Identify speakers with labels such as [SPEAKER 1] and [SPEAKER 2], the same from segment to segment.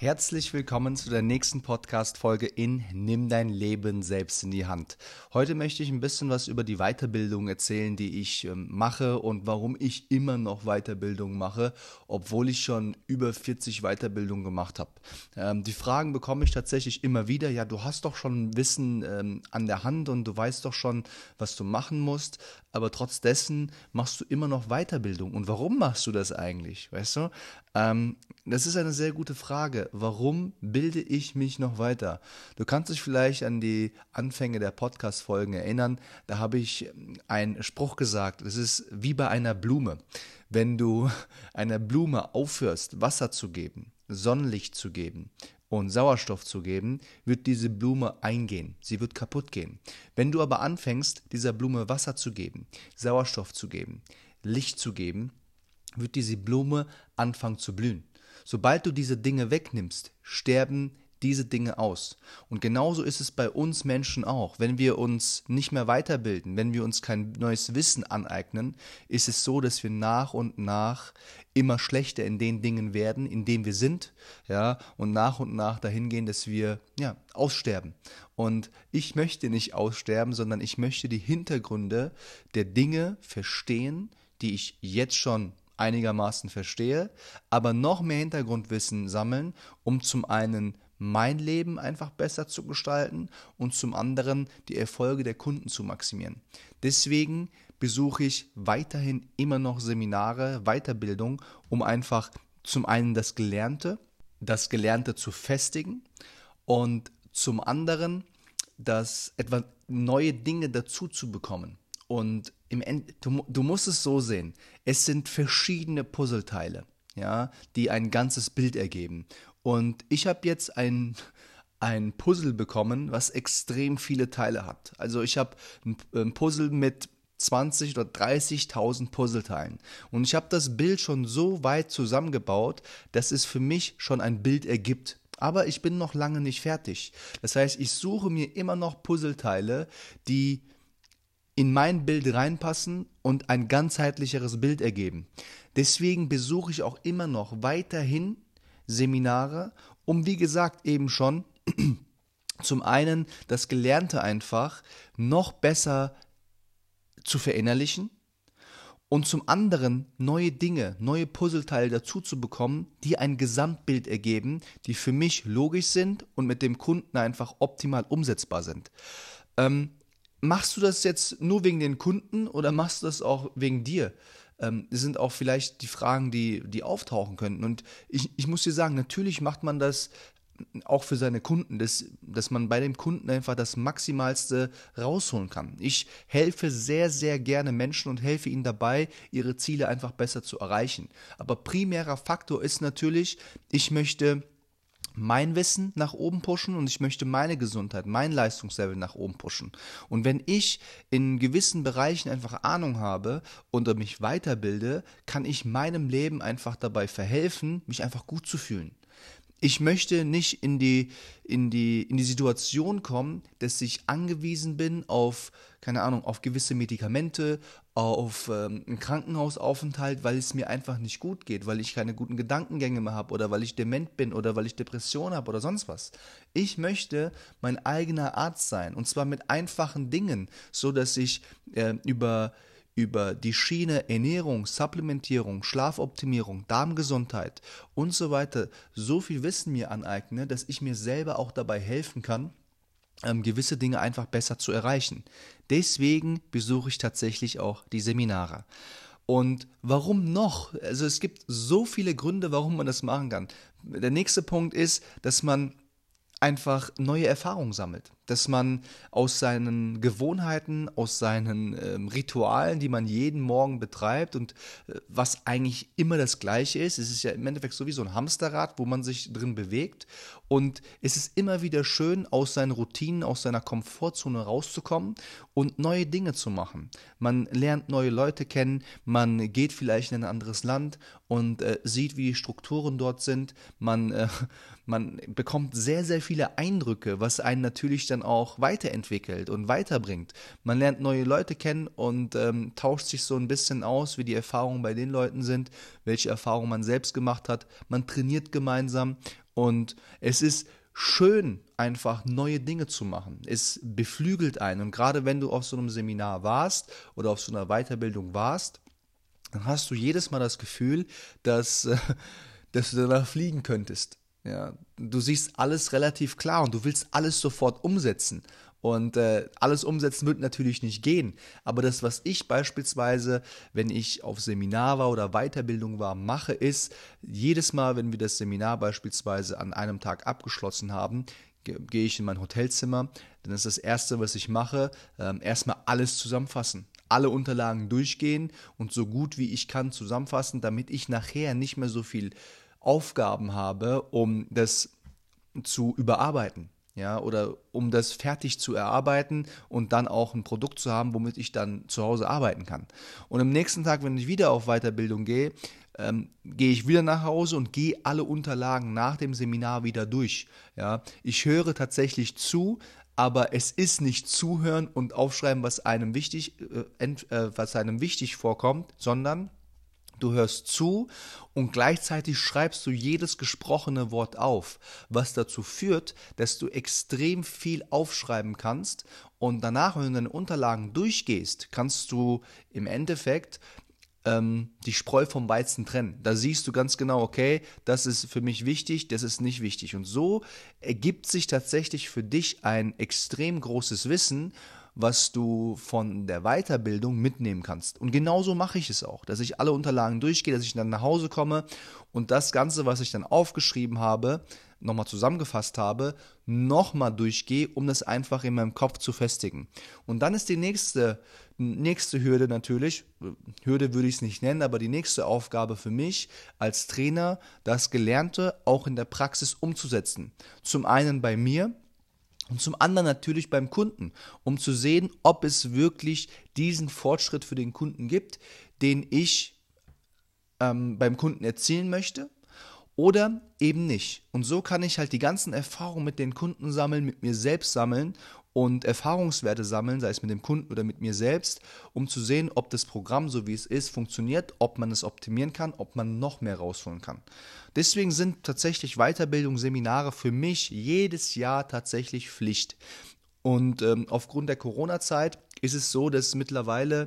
[SPEAKER 1] Herzlich willkommen zu der nächsten Podcast-Folge in Nimm dein Leben selbst in die Hand. Heute möchte ich ein bisschen was über die Weiterbildung erzählen, die ich ähm, mache und warum ich immer noch Weiterbildung mache, obwohl ich schon über 40 Weiterbildungen gemacht habe. Ähm, die Fragen bekomme ich tatsächlich immer wieder. Ja, du hast doch schon Wissen ähm, an der Hand und du weißt doch schon, was du machen musst, aber trotz dessen machst du immer noch Weiterbildung. Und warum machst du das eigentlich? Weißt du? Ähm, das ist eine sehr gute Frage. Warum bilde ich mich noch weiter? Du kannst dich vielleicht an die Anfänge der Podcast-Folgen erinnern. Da habe ich einen Spruch gesagt. Es ist wie bei einer Blume. Wenn du einer Blume aufhörst, Wasser zu geben, Sonnenlicht zu geben und Sauerstoff zu geben, wird diese Blume eingehen. Sie wird kaputt gehen. Wenn du aber anfängst, dieser Blume Wasser zu geben, Sauerstoff zu geben, Licht zu geben, wird diese Blume anfangen zu blühen. Sobald du diese Dinge wegnimmst, sterben diese Dinge aus. Und genauso ist es bei uns Menschen auch. Wenn wir uns nicht mehr weiterbilden, wenn wir uns kein neues Wissen aneignen, ist es so, dass wir nach und nach immer schlechter in den Dingen werden, in denen wir sind, ja, und nach und nach dahin gehen, dass wir, ja, aussterben. Und ich möchte nicht aussterben, sondern ich möchte die Hintergründe der Dinge verstehen, die ich jetzt schon einigermaßen verstehe, aber noch mehr Hintergrundwissen sammeln, um zum einen mein Leben einfach besser zu gestalten und zum anderen die Erfolge der Kunden zu maximieren. Deswegen besuche ich weiterhin immer noch Seminare, Weiterbildung, um einfach zum einen das Gelernte, das Gelernte zu festigen und zum anderen das etwa neue Dinge dazu zu bekommen. Und im End, du, du musst es so sehen, es sind verschiedene Puzzleteile, ja, die ein ganzes Bild ergeben. Und ich habe jetzt ein, ein Puzzle bekommen, was extrem viele Teile hat. Also ich habe ein, Puzzle mit 20 oder 30.000 Puzzleteilen. Und ich habe das Bild schon so weit zusammengebaut, dass es für mich schon ein Bild ergibt. Aber ich bin noch lange nicht fertig. Das heißt, ich suche mir immer noch Puzzleteile, die in mein Bild reinpassen und ein ganzheitlicheres Bild ergeben. Deswegen besuche ich auch immer noch weiterhin Seminare, um wie gesagt eben schon zum einen das Gelernte einfach noch besser zu verinnerlichen und zum anderen neue Dinge, neue Puzzleteile dazu zu bekommen, die ein Gesamtbild ergeben, die für mich logisch sind und mit dem Kunden einfach optimal umsetzbar sind. Ähm, machst du das jetzt nur wegen den Kunden oder machst du das auch wegen dir? Ähm, sind auch vielleicht die Fragen, die, die auftauchen könnten. Und ich, ich muss dir sagen, natürlich macht man das auch für seine Kunden, dass, dass man bei dem Kunden einfach das Maximalste rausholen kann. Ich helfe sehr, sehr gerne Menschen und helfe ihnen dabei, ihre Ziele einfach besser zu erreichen. Aber primärer Faktor ist natürlich, ich möchte mein Wissen nach oben pushen und ich möchte meine Gesundheit, mein Leistungslevel nach oben pushen. Und wenn ich in gewissen Bereichen einfach Ahnung habe und mich weiterbilde, kann ich meinem Leben einfach dabei verhelfen, mich einfach gut zu fühlen ich möchte nicht in die, in die, in die Situation kommen, dass ich angewiesen bin auf, keine Ahnung, auf gewisse Medikamente, auf ähm, einen Krankenhausaufenthalt, weil es mir einfach nicht gut geht, weil ich keine guten Gedankengänge mehr habe oder weil ich dement bin oder weil ich Depression habe oder sonst was. Ich möchte mein eigener Arzt sein und zwar mit einfachen Dingen, so dass ich äh, über über die Schiene Ernährung, Supplementierung, Schlafoptimierung, Darmgesundheit und so weiter so viel Wissen mir aneigne, dass ich mir selber auch dabei helfen kann, ähm, gewisse Dinge einfach besser zu erreichen. Deswegen besuche ich tatsächlich auch die Seminare. Und warum noch? Also es gibt so viele Gründe, warum man das machen kann. Der nächste Punkt ist, dass man einfach neue Erfahrungen sammelt. Dass man aus seinen Gewohnheiten, aus seinen ähm, Ritualen, die man jeden Morgen betreibt und äh, was eigentlich immer das Gleiche ist, es ist ja im Endeffekt so wie so ein Hamsterrad, wo man sich drin bewegt. Und es ist immer wieder schön, aus seinen Routinen, aus seiner Komfortzone rauszukommen und neue Dinge zu machen. Man lernt neue Leute kennen, man geht vielleicht in ein anderes Land und äh, sieht, wie die Strukturen dort sind. Man, äh, man bekommt sehr, sehr viele Eindrücke, was einen natürlich dann auch weiterentwickelt und weiterbringt. Man lernt neue Leute kennen und ähm, tauscht sich so ein bisschen aus, wie die Erfahrungen bei den Leuten sind, welche Erfahrungen man selbst gemacht hat. Man trainiert gemeinsam Und es ist schön, einfach neue Dinge zu machen. Es beflügelt einen. Und gerade wenn du auf so einem Seminar warst oder auf so einer Weiterbildung warst, dann hast du jedes Mal das Gefühl, dass, dass du danach fliegen könntest. Ja, du siehst alles relativ klar und du willst alles sofort umsetzen. Und äh, alles umsetzen wird natürlich nicht gehen. Aber das, was ich beispielsweise, wenn ich auf Seminar war oder Weiterbildung war, mache, ist, jedes Mal, wenn wir das Seminar beispielsweise an einem Tag abgeschlossen haben, gehe ich in mein Hotelzimmer, dann ist das Erste, was ich mache, ähm, erstmal alles zusammenfassen. Alle Unterlagen durchgehen und so gut wie ich kann zusammenfassen, damit ich nachher nicht mehr so viel Aufgaben habe, um das zu überarbeiten ja, oder um das fertig zu erarbeiten und dann auch ein Produkt zu haben, womit ich dann zu Hause arbeiten kann. Und am nächsten Tag, wenn ich wieder auf Weiterbildung gehe, ähm, gehe ich wieder nach Hause und gehe alle Unterlagen nach dem Seminar wieder durch. Ja, ich höre tatsächlich zu, aber es ist nicht zuhören und aufschreiben, was einem wichtig, äh, äh, was einem wichtig vorkommt, sondern Du hörst zu und gleichzeitig schreibst du jedes gesprochene Wort auf, was dazu führt, dass du extrem viel aufschreiben kannst und danach, wenn du deine Unterlagen durchgehst, kannst du im Endeffekt ähm, die Spreu vom Weizen trennen. Da siehst du ganz genau, okay, das ist für mich wichtig, das ist nicht wichtig. Und so ergibt sich tatsächlich für dich ein extrem großes Wissen was du von der Weiterbildung mitnehmen kannst. Und genauso mache ich es auch, dass ich alle Unterlagen durchgehe, dass ich dann nach Hause komme und das Ganze, was ich dann aufgeschrieben habe, nochmal zusammengefasst habe, nochmal durchgehe, um das einfach in meinem Kopf zu festigen. Und dann ist die nächste, nächste Hürde natürlich, Hürde würde ich es nicht nennen, aber die nächste Aufgabe für mich als Trainer, das Gelernte auch in der Praxis umzusetzen. Zum einen bei mir, und zum anderen natürlich beim Kunden, um zu sehen, ob es wirklich diesen Fortschritt für den Kunden gibt, den ich ähm, beim Kunden erzielen möchte oder eben nicht. Und so kann ich halt die ganzen Erfahrungen mit den Kunden sammeln, mit mir selbst sammeln und Erfahrungswerte sammeln, sei es mit dem Kunden oder mit mir selbst, um zu sehen, ob das Programm, so wie es ist, funktioniert, ob man es optimieren kann, ob man noch mehr rausholen kann. Deswegen sind tatsächlich Weiterbildung, Seminare für mich jedes Jahr tatsächlich Pflicht. Und ähm, aufgrund der Corona-Zeit ist es so, dass mittlerweile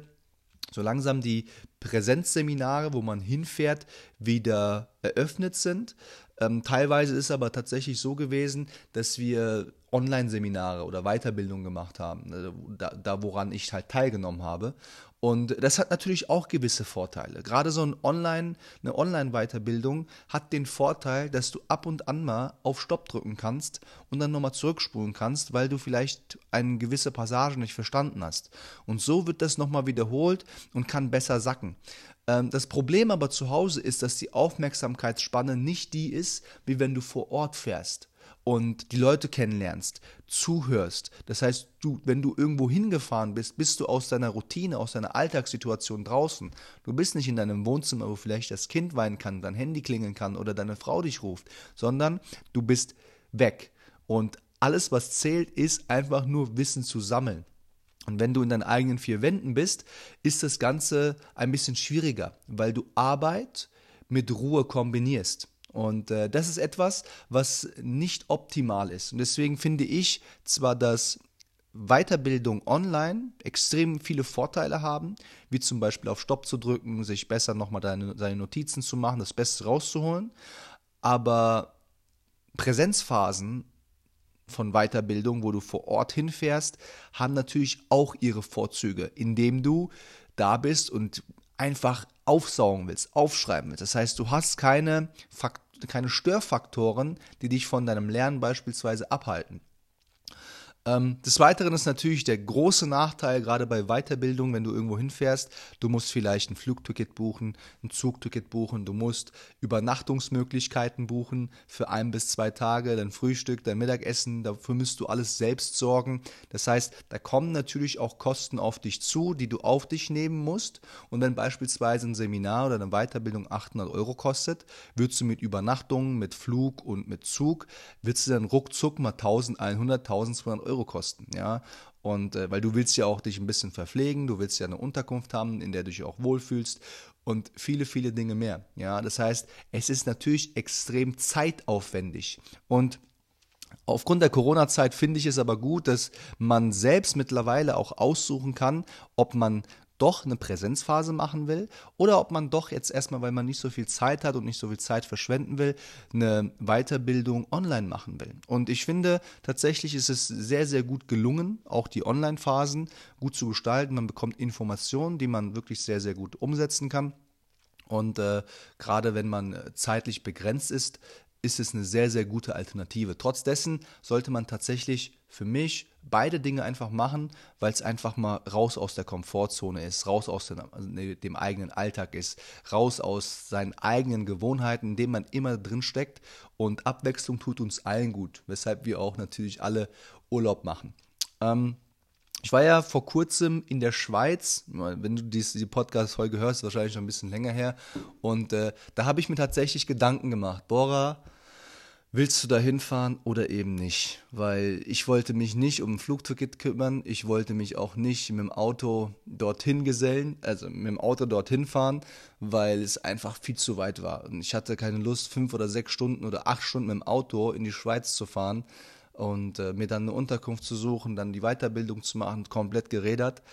[SPEAKER 1] so langsam die Präsenzseminare, wo man hinfährt, wieder eröffnet sind. Ähm, teilweise ist aber tatsächlich so gewesen, dass wir Online-Seminare oder Weiterbildung gemacht haben, äh, da, da, woran ich halt teilgenommen habe. Und das hat natürlich auch gewisse Vorteile. Gerade so ein Online, eine Online-Weiterbildung hat den Vorteil, dass du ab und an mal auf Stopp drücken kannst und dann nochmal zurückspulen kannst, weil du vielleicht eine gewisse Passage nicht verstanden hast. Und so wird das nochmal wiederholt und kann besser sacken. Ähm, das Problem aber zu Hause ist, dass die Aufmerksamkeitsspanne nicht die ist, wie wenn du vor Ort fährst und die Leute kennenlernst, zuhörst. Das heißt, du, wenn du irgendwo hingefahren bist, bist du aus deiner Routine, aus deiner Alltagssituation draußen. Du bist nicht in deinem Wohnzimmer, wo vielleicht das Kind weinen kann, dein Handy klingeln kann oder deine Frau dich ruft, sondern du bist weg. Und alles, was zählt, ist einfach nur Wissen zu sammeln. Und wenn du in deinen eigenen vier Wänden bist, ist das Ganze ein bisschen schwieriger, weil du Arbeit mit Ruhe kombinierst. Und äh, das ist etwas, was nicht optimal ist. Und deswegen finde ich zwar, dass Weiterbildung online extrem viele Vorteile haben, wie zum Beispiel auf Stopp zu drücken, sich besser nochmal deine, seine Notizen zu machen, das Beste rauszuholen. Aber Präsenzphasen von Weiterbildung, wo du vor Ort hinfährst, haben natürlich auch ihre Vorzüge, indem du da bist und einfach aufsaugen willst, aufschreiben willst. Das heißt, du hast keine, Fakt keine Störfaktoren, die dich von deinem Lernen beispielsweise abhalten. Ähm, des Weiteren ist natürlich der große Nachteil, gerade bei Weiterbildung, wenn du irgendwo hinfährst, du musst vielleicht ein Flugticket buchen, ein Zugticket buchen, du musst Übernachtungsmöglichkeiten buchen für ein bis zwei Tage, dein Frühstück, dein Mittagessen, dafür musst du alles selbst sorgen. Das heißt, da kommen natürlich auch Kosten auf dich zu, die du auf dich nehmen musst. Und wenn beispielsweise ein Seminar oder eine Weiterbildung 800 Euro kostet, würdest du mit Übernachtungen, mit Flug und mit Zug, würdest du dann ruckzuck mal 1100, 1200 Euro Euro kosten, ja. Und äh, weil du willst ja auch dich ein bisschen verpflegen, du willst ja eine Unterkunft haben, in der du dich auch wohlfühlst. und viele, viele Dinge mehr. Ja, das heißt, es ist natürlich extrem zeitaufwendig und Aufgrund der Corona-Zeit finde ich es aber gut, dass man selbst mittlerweile auch aussuchen kann, ob man doch eine Präsenzphase machen will oder ob man doch jetzt erstmal, weil man nicht so viel Zeit hat und nicht so viel Zeit verschwenden will, eine Weiterbildung online machen will. Und ich finde, tatsächlich ist es sehr, sehr gut gelungen, auch die Online-Phasen gut zu gestalten. Man bekommt Informationen, die man wirklich sehr, sehr gut umsetzen kann. Und äh, gerade wenn man zeitlich begrenzt ist, ist es eine sehr, sehr gute Alternative. Trotz dessen sollte man tatsächlich für mich beide Dinge einfach machen, weil es einfach mal raus aus der Komfortzone ist, raus aus dem, also dem, eigenen Alltag ist, raus aus seinen eigenen Gewohnheiten, in denen man immer drin steckt. Und Abwechslung tut uns allen gut, weshalb wir auch natürlich alle Urlaub machen. Ähm, ich war ja vor kurzem in der Schweiz, wenn du dies, die Podcast-Folge hörst, wahrscheinlich schon ein bisschen länger her. Und äh, da habe ich mir tatsächlich Gedanken gemacht. Bora, willst du da hinfahren oder eben nicht? Weil ich wollte mich nicht um ein Flugticket kümmern, ich wollte mich auch nicht mit dem Auto dorthin gesellen, also mit dem Auto dorthin fahren, weil es einfach viel zu weit war. Und ich hatte keine Lust, fünf oder sechs Stunden oder acht Stunden mit dem Auto in die Schweiz zu fahren und äh, mir dann eine Unterkunft zu suchen, dann die Weiterbildung zu machen, komplett gerädert.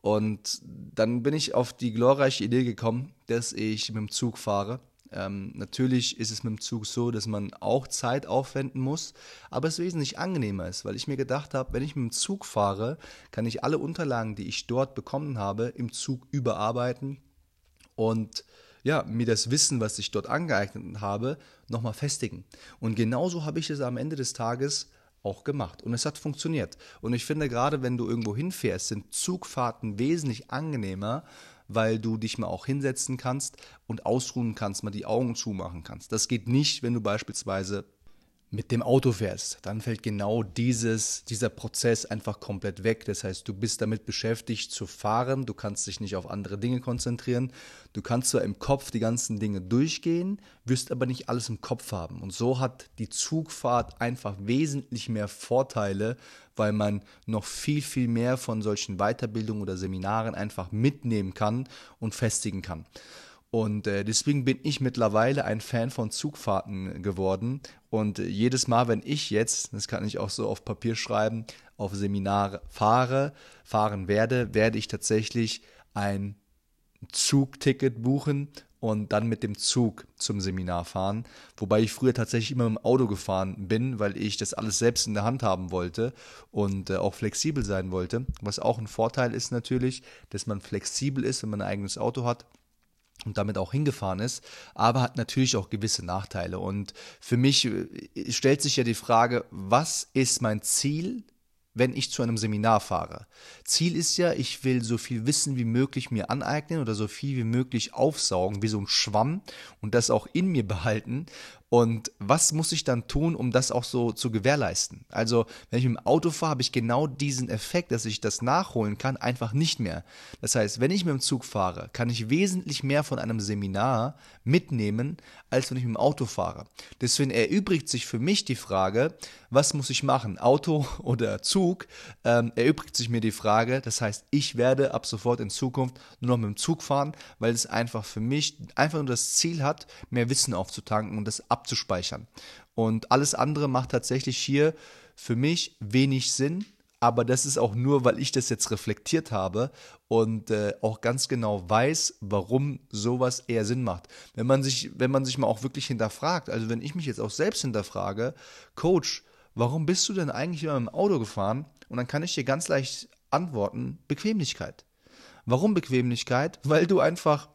[SPEAKER 1] Und dann bin ich auf die glorreiche Idee gekommen, dass ich mit dem Zug fahre ähm, natürlich ist es mit dem Zug so, dass man auch Zeit aufwenden muss, aber es wesentlich angenehmer ist, weil ich mir gedacht habe, wenn ich mit dem Zug fahre, kann ich alle Unterlagen, die ich dort bekommen habe, im Zug überarbeiten und ja, mir das Wissen, was ich dort angeeignet habe, nochmal festigen. Und genauso habe ich es am Ende des Tages auch gemacht. Und es hat funktioniert. Und ich finde, gerade wenn du irgendwo hinfährst, sind Zugfahrten wesentlich angenehmer, weil du dich mal auch hinsetzen kannst und ausruhen kannst, mal die Augen zumachen kannst. Das geht nicht, wenn du beispielsweise mit dem Auto fährst, dann fällt genau dieses, dieser Prozess einfach komplett weg. Das heißt, du bist damit beschäftigt zu fahren, du kannst dich nicht auf andere Dinge konzentrieren. Du kannst zwar im Kopf die ganzen Dinge durchgehen, wirst aber nicht alles im Kopf haben. Und so hat die Zugfahrt einfach wesentlich mehr Vorteile, weil man noch viel, viel mehr von solchen Weiterbildungen oder Seminaren einfach mitnehmen kann und festigen kann. Und äh, deswegen bin ich mittlerweile ein Fan von Zugfahrten geworden. Und äh, jedes Mal, wenn ich jetzt, das kann ich auch so auf Papier schreiben, auf Seminare fahre, fahren werde, werde ich tatsächlich ein Zugticket buchen und dann mit dem Zug zum Seminar fahren. Wobei ich früher tatsächlich immer mit dem Auto gefahren bin, weil ich das alles selbst in der Hand haben wollte und äh, auch flexibel sein wollte. Was auch ein Vorteil ist natürlich, dass man flexibel ist, wenn man ein eigenes Auto hat und damit auch hingefahren ist, aber hat natürlich auch gewisse Nachteile. Und für mich äh, stellt sich ja die Frage, was ist mein Ziel, wenn ich zu einem Seminar fahre? Ziel ist ja, ich will so viel Wissen wie möglich mir aneignen oder so viel wie möglich aufsaugen, wie so ein Schwamm und das auch in mir behalten und was muss ich dann tun, um das auch so zu gewährleisten? Also, wenn ich mit dem Auto fahre, habe ich genau diesen Effekt, dass ich das nachholen kann, einfach nicht mehr. Das heißt, wenn ich mit dem Zug fahre, kann ich wesentlich mehr von einem Seminar mitnehmen, als wenn ich mit dem Auto fahre. Deswegen erübrigt sich für mich die Frage, was muss ich machen, Auto oder Zug? Ähm, erübrigt sich mir die Frage, das heißt, ich werde ab sofort in Zukunft nur noch mit dem Zug fahren, weil es einfach für mich einfach nur das Ziel hat, mehr Wissen aufzutanken und das ab abzuspeichern. Und alles andere macht tatsächlich hier für mich wenig Sinn, aber das ist auch nur, weil ich das jetzt reflektiert habe und äh, auch ganz genau weiß, warum sowas eher Sinn macht. Wenn man sich, wenn man sich mal auch wirklich hinterfragt, also wenn ich mich jetzt auch selbst hinterfrage, Coach, warum bist du denn eigentlich immer im Auto gefahren? Und dann kann ich dir ganz leicht antworten, Bequemlichkeit. Warum Bequemlichkeit? Weil du einfach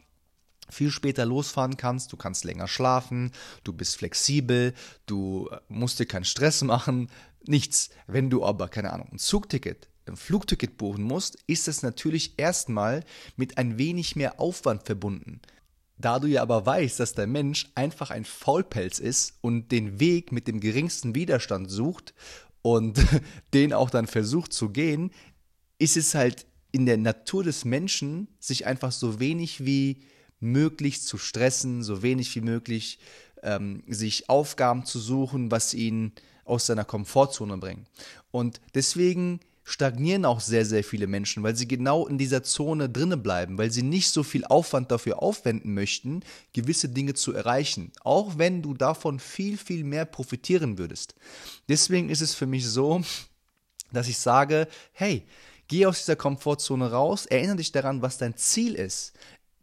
[SPEAKER 1] viel später losfahren kannst, du kannst länger schlafen, du bist flexibel, du äh, musst dir keinen Stress machen, nichts. Wenn du aber, keine Ahnung, ein Zugticket, ein Flugticket buchen musst, ist es natürlich erstmal mit ein wenig mehr Aufwand verbunden. Da du ja aber weißt, dass der Mensch einfach ein Faulpelz ist und den Weg mit dem geringsten Widerstand sucht und den auch dann versucht zu gehen, ist es halt in der Natur des Menschen, sich einfach so wenig wie möglichst zu stressen, so wenig wie möglich ähm, sich Aufgaben zu suchen, was ihn aus seiner Komfortzone bringen. Und deswegen stagnieren auch sehr, sehr viele Menschen, weil sie genau in dieser Zone drinne bleiben, weil sie nicht so viel Aufwand dafür aufwenden möchten, gewisse Dinge zu erreichen, auch wenn du davon viel, viel mehr profitieren würdest. Deswegen ist es für mich so, dass ich sage, hey, geh aus dieser Komfortzone raus, erinnere dich daran, was dein Ziel ist.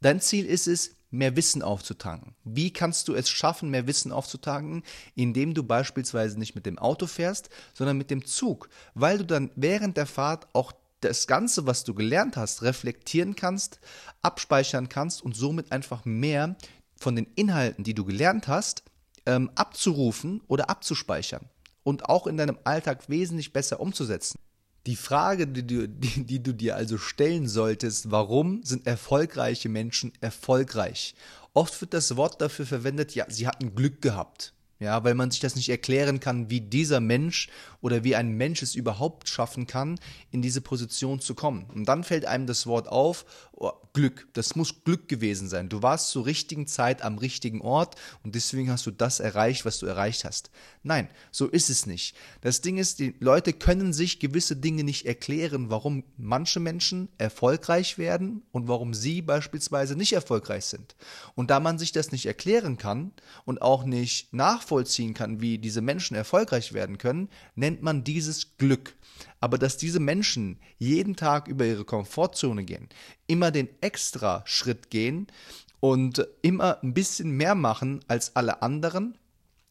[SPEAKER 1] Dein Ziel ist es, mehr Wissen aufzutanken. Wie kannst du es schaffen, mehr Wissen aufzutanken? Indem du beispielsweise nicht mit dem Auto fährst, sondern mit dem Zug, weil du dann während der Fahrt auch das Ganze, was du gelernt hast, reflektieren kannst, abspeichern kannst und somit einfach mehr von den Inhalten, die du gelernt hast, ähm, abzurufen oder abzuspeichern und auch in deinem Alltag wesentlich besser umzusetzen. Die Frage, die du, die, die du dir also stellen solltest, warum sind erfolgreiche Menschen erfolgreich? Oft wird das Wort dafür verwendet, ja, sie hatten Glück gehabt. Ja, weil man sich das nicht erklären kann, wie dieser Mensch oder wie ein Mensch es überhaupt schaffen kann, in diese Position zu kommen. Und dann fällt einem das Wort auf, oh, Glück. Das muss Glück gewesen sein. Du warst zur richtigen Zeit am richtigen Ort und deswegen hast du das erreicht, was du erreicht hast. Nein, so ist es nicht. Das Ding ist, die Leute können sich gewisse Dinge nicht erklären, warum manche Menschen erfolgreich werden und warum sie beispielsweise nicht erfolgreich sind. Und da man sich das nicht erklären kann und auch nicht nachvollziehen kann, wie diese Menschen erfolgreich werden können, nennt man dieses Glück aber dass diese Menschen jeden Tag über ihre Komfortzone gehen, immer den extra Schritt gehen und immer ein bisschen mehr machen als alle anderen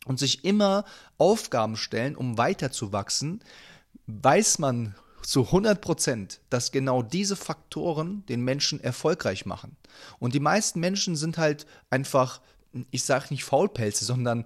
[SPEAKER 1] und sich immer Aufgaben stellen, um weiterzuwachsen, weiß man zu 100 Prozent, dass genau diese Faktoren den Menschen erfolgreich machen. Und die meisten Menschen sind halt einfach, ich sage nicht Faulpelze, sondern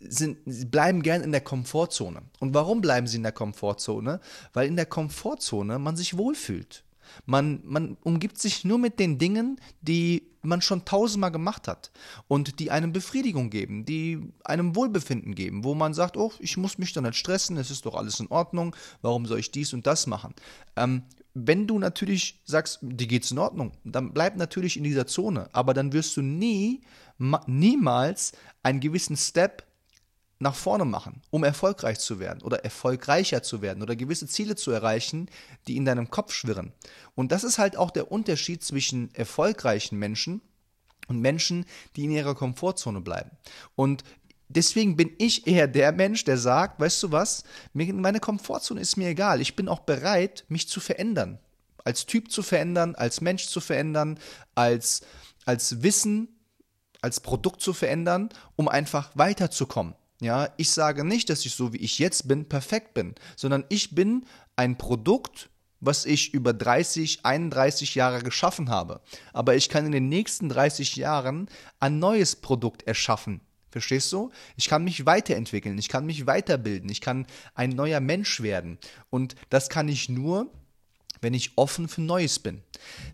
[SPEAKER 1] sind, bleiben gern in der Komfortzone. Und warum bleiben sie in der Komfortzone? Weil in der Komfortzone man sich wohlfühlt. Man, man umgibt sich nur mit den Dingen, die man schon tausendmal gemacht hat und die einem Befriedigung geben, die einem Wohlbefinden geben, wo man sagt, oh, ich muss mich doch nicht stressen, es ist doch alles in Ordnung, warum soll ich dies und das machen? Ähm, wenn du natürlich sagst, dir geht's in Ordnung, dann bleib natürlich in dieser Zone, aber dann wirst du nie, niemals einen gewissen Step nach vorne machen, um erfolgreich zu werden oder erfolgreicher zu werden oder gewisse Ziele zu erreichen, die in deinem Kopf schwirren. Und das ist halt auch der Unterschied zwischen erfolgreichen Menschen und Menschen, die in ihrer Komfortzone bleiben. Und deswegen bin ich eher der Mensch, der sagt, weißt du was, meine Komfortzone ist mir egal. Ich bin auch bereit, mich zu verändern. Als Typ zu verändern, als Mensch zu verändern, als, als Wissen, als Produkt zu verändern, um einfach weiterzukommen. Ja, ich sage nicht, dass ich so wie ich jetzt bin perfekt bin, sondern ich bin ein Produkt, was ich über 30, 31 Jahre geschaffen habe. Aber ich kann in den nächsten 30 Jahren ein neues Produkt erschaffen. Verstehst du? Ich kann mich weiterentwickeln, ich kann mich weiterbilden, ich kann ein neuer Mensch werden. Und das kann ich nur, wenn ich offen für Neues bin,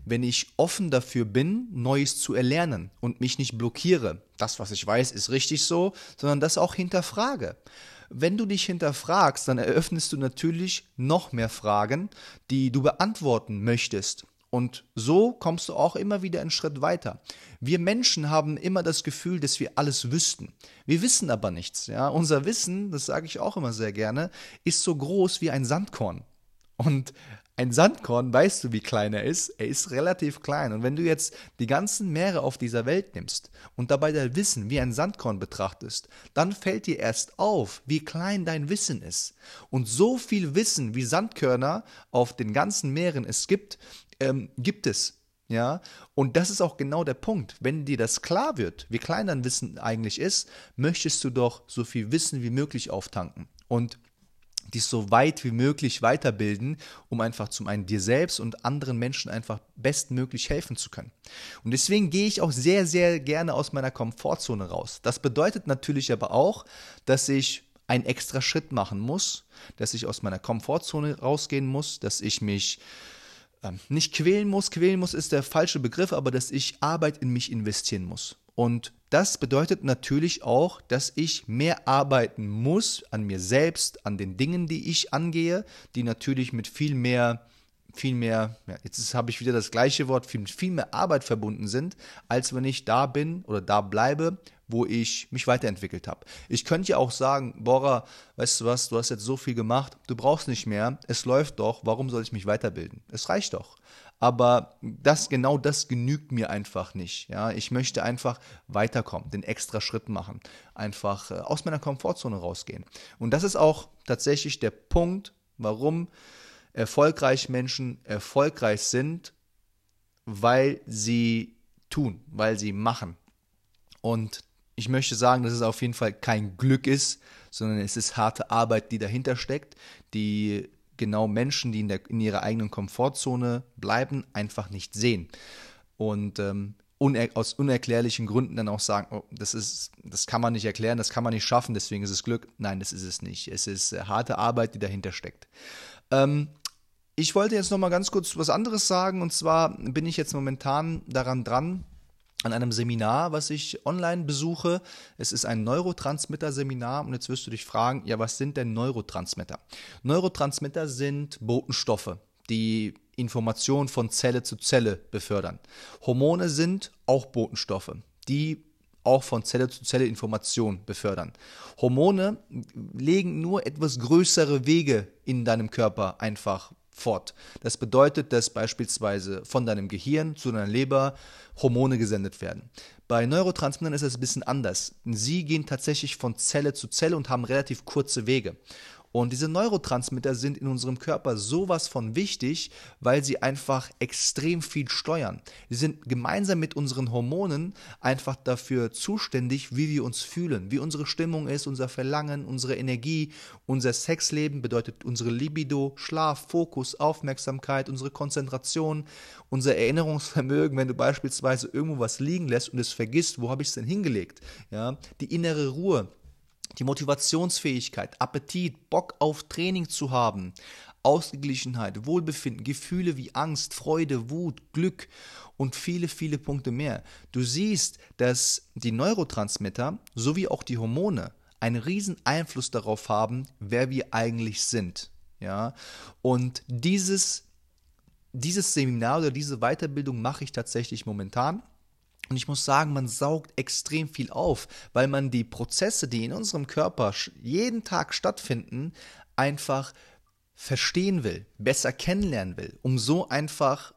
[SPEAKER 1] wenn ich offen dafür bin, Neues zu erlernen und mich nicht blockiere, das, was ich weiß, ist richtig so, sondern das auch hinterfrage. Wenn du dich hinterfragst, dann eröffnest du natürlich noch mehr Fragen, die du beantworten möchtest. Und so kommst du auch immer wieder einen Schritt weiter. Wir Menschen haben immer das Gefühl, dass wir alles wüssten. Wir wissen aber nichts. Ja? Unser Wissen, das sage ich auch immer sehr gerne, ist so groß wie ein Sandkorn. Und ein Sandkorn, weißt du, wie klein er ist? Er ist relativ klein. Und wenn du jetzt die ganzen Meere auf dieser Welt nimmst und dabei dein Wissen wie ein Sandkorn betrachtest, dann fällt dir erst auf, wie klein dein Wissen ist. Und so viel Wissen, wie Sandkörner auf den ganzen Meeren es gibt, ähm, gibt es. Ja, und das ist auch genau der Punkt. Wenn dir das klar wird, wie klein dein Wissen eigentlich ist, möchtest du doch so viel Wissen wie möglich auftanken. Und dich so weit wie möglich weiterbilden, um einfach zum einen dir selbst und anderen Menschen einfach bestmöglich helfen zu können. Und deswegen gehe ich auch sehr, sehr gerne aus meiner Komfortzone raus. Das bedeutet natürlich aber auch, dass ich einen extra Schritt machen muss, dass ich aus meiner Komfortzone rausgehen muss, dass ich mich ähm, nicht quälen muss. Quälen muss ist der falsche Begriff, aber dass ich Arbeit in mich investieren muss. Und das bedeutet natürlich auch, dass ich mehr arbeiten muss an mir selbst, an den Dingen, die ich angehe, die natürlich mit viel mehr, viel mehr, ja, jetzt habe ich wieder das gleiche Wort, viel, viel mehr Arbeit verbunden sind, als wenn ich da bin oder da bleibe, wo ich mich weiterentwickelt habe. Ich könnte ja auch sagen, Bora, weißt du was, du hast jetzt so viel gemacht, du brauchst nicht mehr, es läuft doch, warum soll ich mich weiterbilden? Es reicht doch. Aber das, genau das genügt mir einfach nicht. Ja, ich möchte einfach weiterkommen, den extra Schritt machen, einfach äh, aus meiner Komfortzone rausgehen. Und das ist auch tatsächlich der Punkt, warum erfolgreich Menschen erfolgreich sind, weil sie tun, weil sie machen. Und ich möchte sagen, dass es auf jeden Fall kein Glück ist, sondern es ist harte Arbeit, die dahinter steckt, die genau Menschen, die in, der, in ihrer eigenen Komfortzone bleiben, einfach nicht sehen. Und ähm, uner aus unerklärlichen Gründen dann auch sagen, oh, das ist, das kann man nicht erklären, das kann man nicht schaffen, deswegen ist es Glück. Nein, das ist es nicht. Es ist äh, harte Arbeit, die dahinter steckt. Ähm, ich wollte jetzt noch mal ganz kurz was anderes sagen und zwar bin ich jetzt momentan daran dran, an einem Seminar, was ich online besuche. Es ist ein Neurotransmitter-Seminar und jetzt wirst du dich fragen, ja, was sind denn Neurotransmitter? Neurotransmitter sind Botenstoffe, die Information von Zelle zu Zelle befördern. Hormone sind auch Botenstoffe, die auch von Zelle zu Zelle Information befördern. Hormone legen nur etwas größere Wege in deinem Körper einfach fort. Das bedeutet, dass beispielsweise von deinem Gehirn zu deiner Leber Hormone gesendet werden. Bei Neurotransmittern ist es ein bisschen anders. Sie gehen tatsächlich von Zelle zu Zelle und haben relativ kurze Wege. Und diese Neurotransmitter sind in unserem Körper sowas von wichtig, weil sie einfach extrem viel steuern. Sie sind gemeinsam mit unseren Hormonen einfach dafür zuständig, wie wir uns fühlen, wie unsere Stimmung ist, unser Verlangen, unsere Energie, unser Sexleben bedeutet unsere Libido, Schlaf, Fokus, Aufmerksamkeit, unsere Konzentration, unser Erinnerungsvermögen, wenn du beispielsweise irgendwo was liegen lässt und es vergisst, wo habe ich es denn hingelegt? Ja, die innere Ruhe, die Motivationsfähigkeit, Appetit, Bock auf Training zu haben, Ausgeglichenheit, Wohlbefinden, Gefühle wie Angst, Freude, Wut, Glück und viele, viele Punkte mehr. Du siehst, dass die Neurotransmitter sowie auch die Hormone einen riesen Einfluss darauf haben, wer wir eigentlich sind. Ja? Und dieses, dieses Seminar oder diese Weiterbildung mache ich tatsächlich momentan. Und ich muss sagen, man saugt extrem viel auf, weil man die Prozesse, die in unserem Körper jeden Tag stattfinden, einfach verstehen will, besser kennenlernen will, um so einfach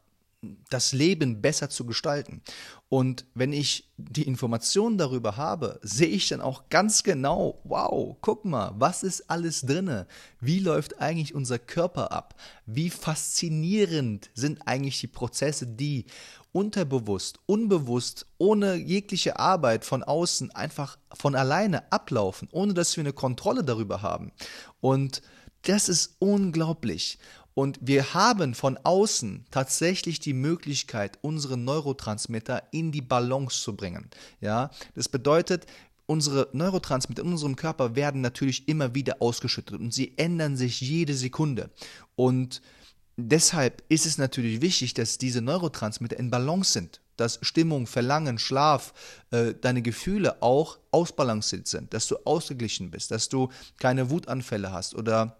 [SPEAKER 1] das Leben besser zu gestalten. Und wenn ich die Informationen darüber habe, sehe ich dann auch ganz genau, wow, guck mal, was ist alles drinne? Wie läuft eigentlich unser Körper ab? Wie faszinierend sind eigentlich die Prozesse, die unterbewusst, unbewusst, ohne jegliche Arbeit von außen einfach von alleine ablaufen, ohne dass wir eine Kontrolle darüber haben. Und das ist unglaublich. Und wir haben von außen tatsächlich die Möglichkeit, unsere Neurotransmitter in die Balance zu bringen. Ja, das bedeutet, unsere Neurotransmitter in unserem Körper werden natürlich immer wieder ausgeschüttet und sie ändern sich jede Sekunde. Und deshalb ist es natürlich wichtig, dass diese Neurotransmitter in Balance sind dass Stimmung, Verlangen, Schlaf, äh, deine Gefühle auch ausbalanciert sind, dass du ausgeglichen bist, dass du keine Wutanfälle hast oder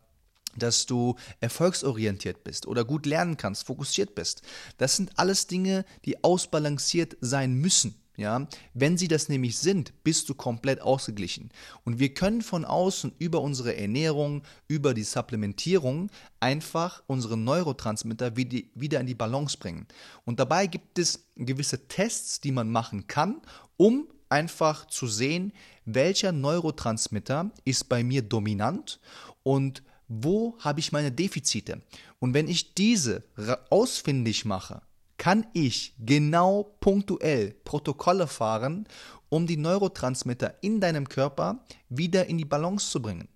[SPEAKER 1] dass du erfolgsorientiert bist oder gut lernen kannst, fokussiert bist. Das sind alles Dinge, die ausbalanciert sein müssen. Ja, wenn sie das nämlich sind, bist du komplett ausgeglichen. Und wir können von außen über unsere Ernährung, über die Supplementierung einfach unsere Neurotransmitter wieder in die Balance bringen. Und dabei gibt es gewisse Tests, die man machen kann, um einfach zu sehen, welcher Neurotransmitter ist bei mir dominant und wo habe ich meine Defizite? Und wenn ich diese ausfindig mache, kann ich genau punktuell Protokolle fahren, um die Neurotransmitter in deinem Körper wieder in die Balance zu bringen.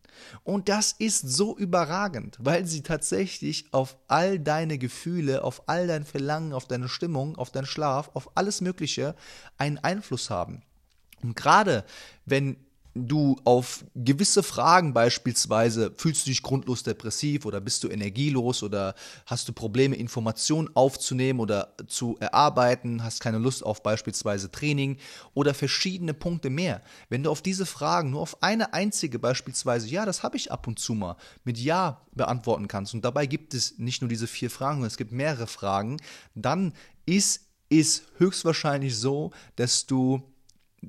[SPEAKER 1] Und das ist so überragend, weil sie tatsächlich auf all deine Gefühle, auf all dein Verlangen, auf deine Stimmung, auf deinen Schlaf, auf alles Mögliche einen Einfluss haben. Und gerade wenn du auf gewisse Fragen beispielsweise, fühlst du dich grundlos depressiv oder bist du energielos oder hast du Probleme, Informationen aufzunehmen oder zu erarbeiten, hast keine Lust auf beispielsweise Training oder verschiedene Punkte mehr. Wenn du auf diese Fragen nur auf eine einzige beispielsweise, ja, das habe ich ab und zu mal, mit Ja beantworten kannst und dabei gibt es nicht nur diese vier Fragen, sondern es gibt mehrere Fragen, dann ist es höchstwahrscheinlich so, dass du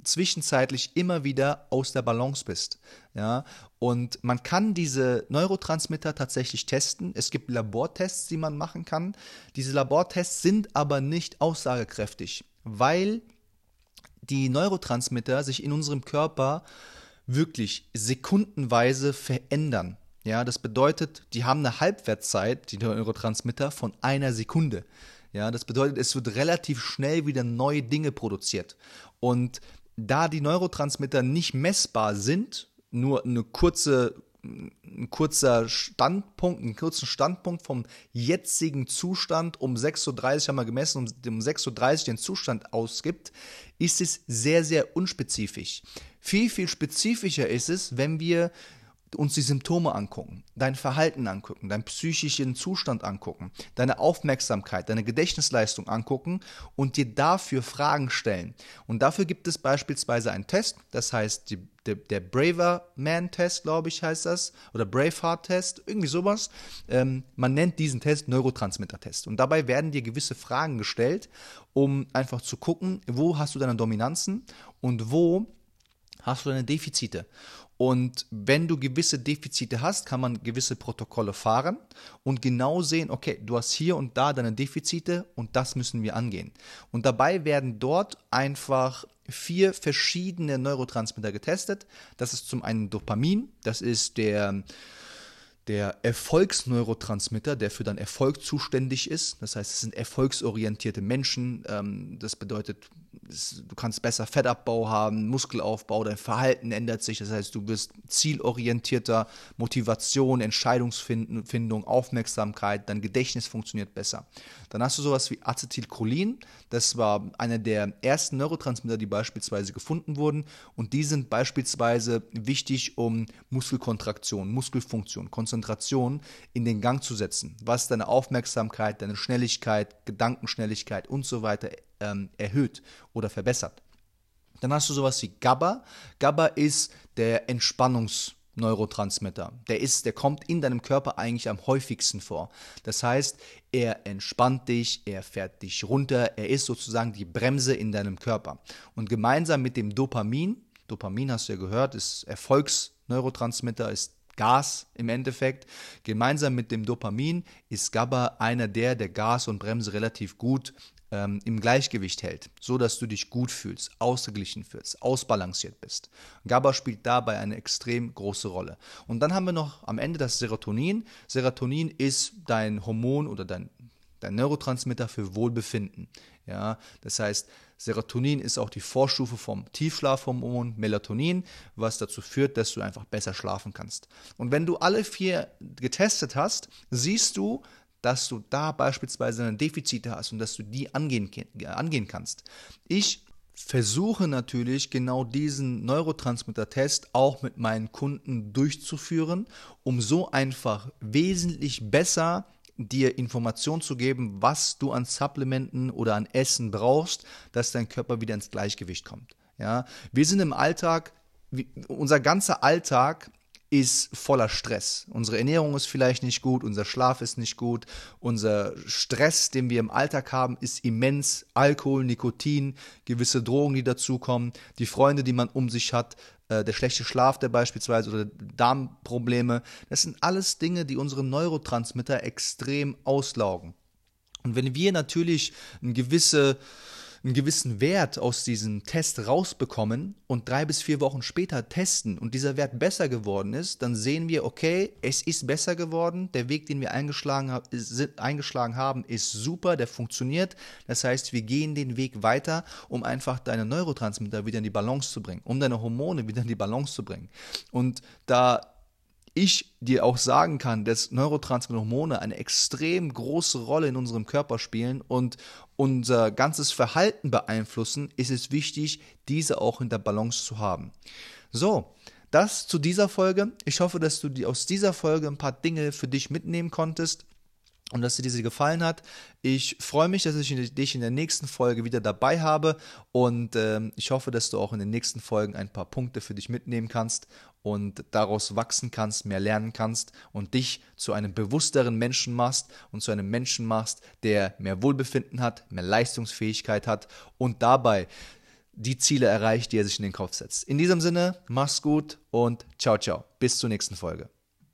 [SPEAKER 1] zwischenzeitlich immer wieder aus der Balance bist. Ja, und man kann diese Neurotransmitter tatsächlich testen. Es gibt Labortests, die man machen kann. Diese Labortests sind aber nicht aussagekräftig, weil die Neurotransmitter sich in unserem Körper wirklich sekundenweise verändern. Ja, das bedeutet, die haben eine Halbwertszeit, die Neurotransmitter, von einer Sekunde. Ja, das bedeutet, es wird relativ schnell wieder neue Dinge produziert. Und da die Neurotransmitter nicht messbar sind, nur eine kurze ein kurzer Standpunkt, einen kurzen Standpunkt vom jetzigen Zustand um 6.30 Uhr haben wir gemessen, um, um 6.30 Uhr den Zustand ausgibt, ist es sehr, sehr unspezifisch. Viel, viel spezifischer ist es, wenn wir uns die Symptome angucken, dein Verhalten angucken, deinen psychischen Zustand angucken, deine Aufmerksamkeit, deine Gedächtnisleistung angucken und dir dafür Fragen stellen. Und dafür gibt es beispielsweise einen Test, das heißt die, der, der Braver Man Test, glaube ich, heißt das, oder Braveheart Test, irgendwie sowas. Ähm, man nennt diesen Test Neurotransmitter-Test. Und dabei werden dir gewisse Fragen gestellt, um einfach zu gucken, wo hast du deine Dominanzen und wo hast du deine Defizite. Und wenn du gewisse Defizite hast, kann man gewisse Protokolle fahren und genau sehen, okay, du hast hier und da deine Defizite und das müssen wir angehen. Und dabei werden dort einfach vier verschiedene Neurotransmitter getestet. Das ist zum einen Dopamin, das ist der der Erfolgsneurotransmitter, der für deinen Erfolg zuständig ist. Das heißt, es sind erfolgsorientierte Menschen. Ähm, das bedeutet, du kannst besser Fettabbau haben, Muskelaufbau, dein Verhalten ändert sich. Das heißt, du bist zielorientierter, Motivation, Entscheidungsfindung, Aufmerksamkeit, dein Gedächtnis funktioniert besser. Dann hast du sowas wie Acetylcholin. Das war einer der ersten Neurotransmitter, die beispielsweise gefunden wurden. Und die sind beispielsweise wichtig, um Muskelkontraktion, Muskelfunktion, Konzentration in den Gang zu setzen, was deine Aufmerksamkeit, deine Schnelligkeit, Gedankenschnelligkeit und so weiter ähm, erhöht oder verbessert. Dann hast du sowas wie GABA. GABA ist der Entspannungs- Neurotransmitter. Der ist, der kommt in deinem Körper eigentlich am häufigsten vor. Das heißt, er entspannt dich, er fährt dich runter, er ist sozusagen die Bremse in deinem Körper. Und gemeinsam mit dem Dopamin, Dopamin hast du ja gehört, ist Erfolgsneurotransmitter, ist Gas im Endeffekt. Gemeinsam mit dem Dopamin ist GABA einer der, der Gas und Bremse relativ gut ähm, im Gleichgewicht hält, so dass du dich gut fühlst, ausgeglichen fühlst, ausbalanciert bist. GABA spielt dabei eine extrem große Rolle. Und dann haben wir noch am Ende das Serotonin. Serotonin ist dein Hormon oder dein, dein Neurotransmitter für Wohlbefinden. Ja, das heißt, Serotonin ist auch die Vorstufe vom Tiefschlafhormon Melatonin, was dazu führt, dass du einfach besser schlafen kannst. Und wenn du alle vier getestet hast, siehst du, dass du da beispielsweise Defizite hast und dass du die angehen, angehen kannst. Ich versuche natürlich genau diesen Neurotransmitter-Test auch mit meinen Kunden durchzuführen, um so einfach wesentlich besser dir Informationen zu geben, was du an Supplementen oder an Essen brauchst, dass dein Körper wieder ins Gleichgewicht kommt. Ja, wir sind im Alltag, unser ganzer Alltag ist voller Stress. Unsere Ernährung ist vielleicht nicht gut, unser Schlaf ist nicht gut, unser Stress, den wir im Alltag haben, ist immens. Alkohol, Nikotin, gewisse Drogen, die dazukommen, die Freunde, die man um sich hat, äh, der schlechte Schlaf, der beispielsweise oder Darmprobleme. Das sind alles Dinge, die unsere Neurotransmitter extrem auslaugen. Und wenn wir natürlich eine gewisse einen gewissen Wert aus diesem Test rausbekommen und drei bis vier Wochen später testen und dieser Wert besser geworden ist, dann sehen wir, okay, es ist besser geworden, der Weg, den wir eingeschlagen, eingeschlagen haben, ist super, der funktioniert. Das heißt, wir gehen den Weg weiter, um einfach deine Neurotransmitter wieder in die Balance zu bringen, um deine Hormone wieder in die Balance zu bringen. Und da ich dir auch sagen kann, dass Neurotransmitterhormone eine extrem große Rolle in unserem Körper spielen und unser ganzes Verhalten beeinflussen, ist es wichtig, diese auch in der Balance zu haben. So, das zu dieser Folge. Ich hoffe, dass du aus dieser Folge ein paar Dinge für dich mitnehmen konntest und dass dir diese gefallen hat. Ich freue mich, dass ich dich in der nächsten Folge wieder dabei habe und äh, ich hoffe, dass du auch in den nächsten Folgen ein paar Punkte für dich mitnehmen kannst und daraus wachsen kannst, mehr lernen kannst und dich zu einem bewussteren Menschen machst und zu einem Menschen machst, der mehr Wohlbefinden hat, mehr Leistungsfähigkeit hat und dabei die Ziele erreicht, die er sich in den Kopf setzt. In diesem Sinne, mach's gut und ciao, ciao. Bis zur nächsten Folge.